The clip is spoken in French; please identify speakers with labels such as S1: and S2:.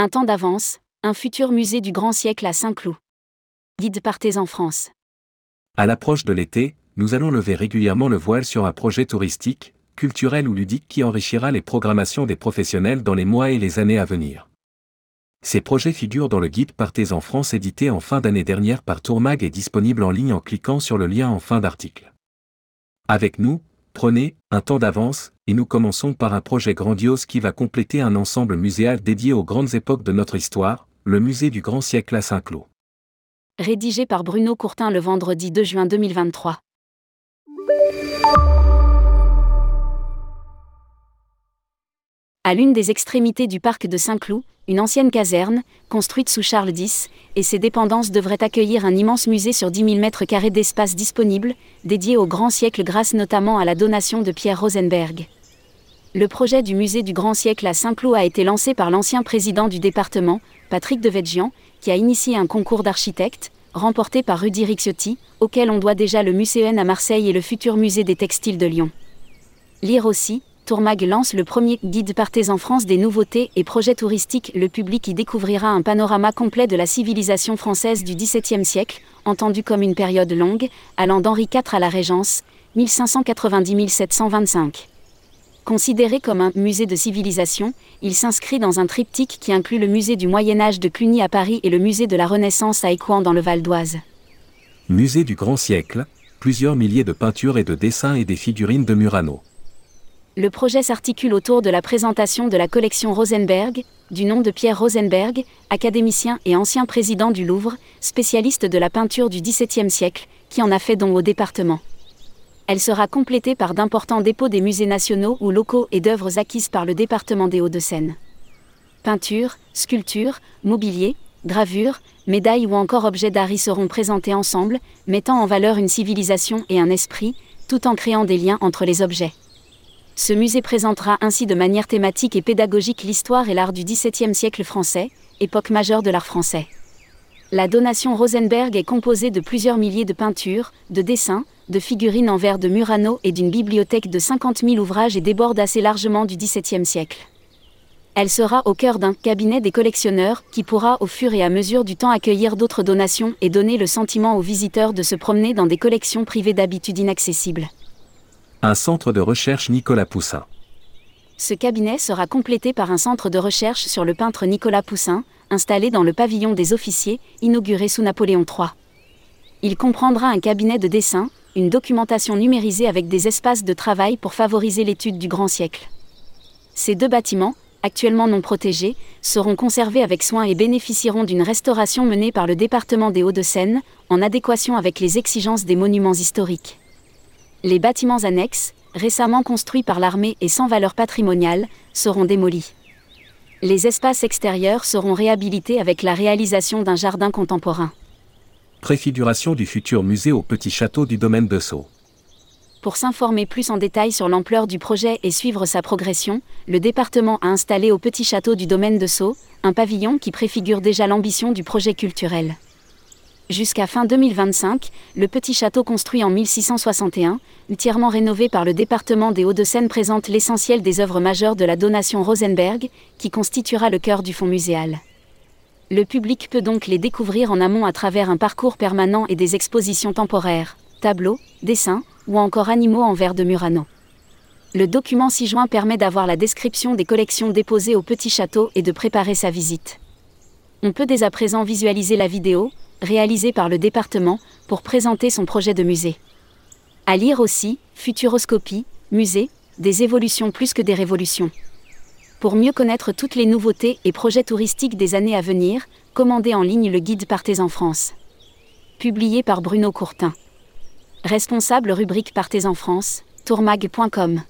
S1: Un temps d'avance, un futur musée du grand siècle à Saint-Cloud. Guide Partez en France.
S2: À l'approche de l'été, nous allons lever régulièrement le voile sur un projet touristique, culturel ou ludique qui enrichira les programmations des professionnels dans les mois et les années à venir. Ces projets figurent dans le guide Partez en France édité en fin d'année dernière par Tourmag et disponible en ligne en cliquant sur le lien en fin d'article. Avec nous, prenez un temps d'avance, et nous commençons par un projet grandiose qui va compléter un ensemble muséal dédié aux grandes époques de notre histoire, le musée du grand siècle à Saint-Cloud.
S1: Rédigé par Bruno Courtin le vendredi 2 juin 2023. À l'une des extrémités du parc de Saint-Cloud, une ancienne caserne, construite sous Charles X, et ses dépendances devraient accueillir un immense musée sur 10 000 mètres carrés d'espace disponible, dédié au grand siècle grâce notamment à la donation de Pierre Rosenberg. Le projet du musée du grand siècle à Saint-Cloud a été lancé par l'ancien président du département, Patrick Devedjian, qui a initié un concours d'architectes, remporté par Rudy Rixiotti, auquel on doit déjà le Muséen à Marseille et le futur musée des textiles de Lyon. Lire aussi, Tourmag lance le premier guide Partez en France des nouveautés et projets touristiques. Le public y découvrira un panorama complet de la civilisation française du XVIIe siècle, entendu comme une période longue, allant d'Henri IV à la Régence, 1590-1725. Considéré comme un musée de civilisation, il s'inscrit dans un triptyque qui inclut le musée du Moyen Âge de Cluny à Paris et le musée de la Renaissance à Écouen dans le Val d'Oise.
S2: Musée du grand siècle, plusieurs milliers de peintures et de dessins et des figurines de Murano
S1: le projet s'articule autour de la présentation de la collection Rosenberg, du nom de Pierre Rosenberg, académicien et ancien président du Louvre, spécialiste de la peinture du XVIIe siècle, qui en a fait don au département. Elle sera complétée par d'importants dépôts des musées nationaux ou locaux et d'œuvres acquises par le département des Hauts-de-Seine. Peinture, sculpture, mobilier, gravure, médailles ou encore objets d'art y seront présentés ensemble, mettant en valeur une civilisation et un esprit, tout en créant des liens entre les objets. Ce musée présentera ainsi de manière thématique et pédagogique l'histoire et l'art du XVIIe siècle français, époque majeure de l'art français. La donation Rosenberg est composée de plusieurs milliers de peintures, de dessins, de figurines en verre de Murano et d'une bibliothèque de 50 000 ouvrages et déborde assez largement du XVIIe siècle. Elle sera au cœur d'un cabinet des collectionneurs qui pourra au fur et à mesure du temps accueillir d'autres donations et donner le sentiment aux visiteurs de se promener dans des collections privées d'habitude inaccessibles
S2: un centre de recherche Nicolas Poussin.
S1: Ce cabinet sera complété par un centre de recherche sur le peintre Nicolas Poussin, installé dans le pavillon des officiers, inauguré sous Napoléon III. Il comprendra un cabinet de dessin, une documentation numérisée avec des espaces de travail pour favoriser l'étude du grand siècle. Ces deux bâtiments, actuellement non protégés, seront conservés avec soin et bénéficieront d'une restauration menée par le département des Hauts-de-Seine, en adéquation avec les exigences des monuments historiques. Les bâtiments annexes, récemment construits par l'armée et sans valeur patrimoniale, seront démolis. Les espaces extérieurs seront réhabilités avec la réalisation d'un jardin contemporain.
S2: Préfiguration du futur musée au petit château du domaine de Sceaux.
S1: Pour s'informer plus en détail sur l'ampleur du projet et suivre sa progression, le département a installé au petit château du domaine de Sceaux un pavillon qui préfigure déjà l'ambition du projet culturel. Jusqu'à fin 2025, le petit château construit en 1661, entièrement rénové par le département des Hauts-de-Seine présente l'essentiel des œuvres majeures de la donation Rosenberg, qui constituera le cœur du fonds muséal. Le public peut donc les découvrir en amont à travers un parcours permanent et des expositions temporaires, tableaux, dessins ou encore animaux en verre de Murano. Le document ci-joint permet d'avoir la description des collections déposées au petit château et de préparer sa visite. On peut dès à présent visualiser la vidéo, réalisé par le département, pour présenter son projet de musée. À lire aussi, Futuroscopie, musée, des évolutions plus que des révolutions. Pour mieux connaître toutes les nouveautés et projets touristiques des années à venir, commandez en ligne le guide Partez en France. Publié par Bruno Courtin. Responsable rubrique Partez en France, tourmag.com.